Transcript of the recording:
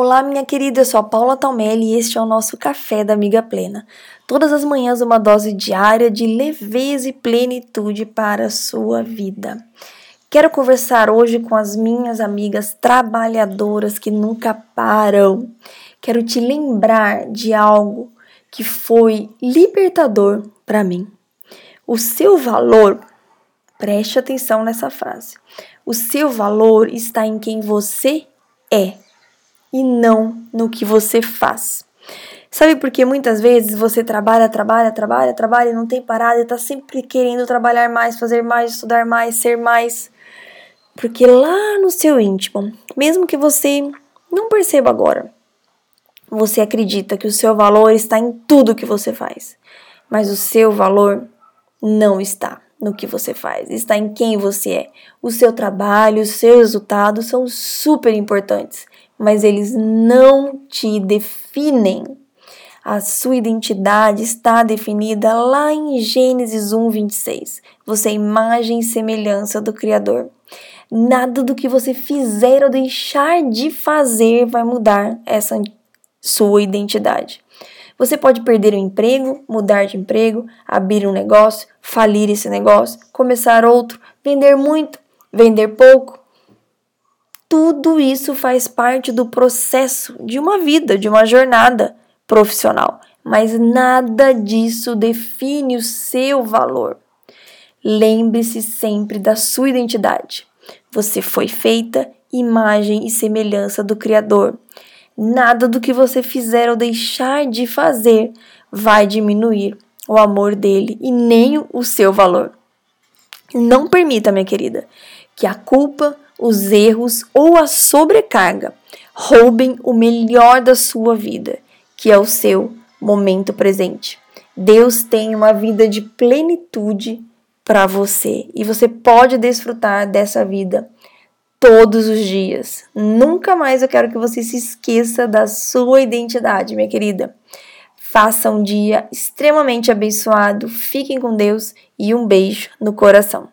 Olá, minha querida, eu sou a Paula Talmelli e este é o nosso Café da Amiga Plena. Todas as manhãs, uma dose diária de leveza e plenitude para a sua vida. Quero conversar hoje com as minhas amigas trabalhadoras que nunca param. Quero te lembrar de algo que foi libertador para mim. O seu valor, preste atenção nessa frase. O seu valor está em quem você é e não no que você faz. Sabe por que muitas vezes você trabalha, trabalha, trabalha, trabalha e não tem parada e tá sempre querendo trabalhar mais, fazer mais, estudar mais, ser mais? Porque lá no seu íntimo, mesmo que você não perceba agora, você acredita que o seu valor está em tudo que você faz, mas o seu valor não está no que você faz, está em quem você é. O seu trabalho, os seus resultados são super importantes, mas eles não te definem. A sua identidade está definida lá em Gênesis 1, 26. Você é imagem e semelhança do Criador. Nada do que você fizer ou deixar de fazer vai mudar essa sua identidade. Você pode perder o emprego, mudar de emprego, abrir um negócio, falir esse negócio, começar outro, vender muito, vender pouco, tudo isso faz parte do processo de uma vida, de uma jornada profissional, mas nada disso define o seu valor. Lembre-se sempre da sua identidade. Você foi feita imagem e semelhança do Criador. Nada do que você fizer ou deixar de fazer vai diminuir o amor dele e nem o seu valor. Não permita, minha querida, que a culpa, os erros ou a sobrecarga roubem o melhor da sua vida, que é o seu momento presente. Deus tem uma vida de plenitude para você e você pode desfrutar dessa vida todos os dias. Nunca mais eu quero que você se esqueça da sua identidade, minha querida. Faça um dia extremamente abençoado, fiquem com Deus e um beijo no coração.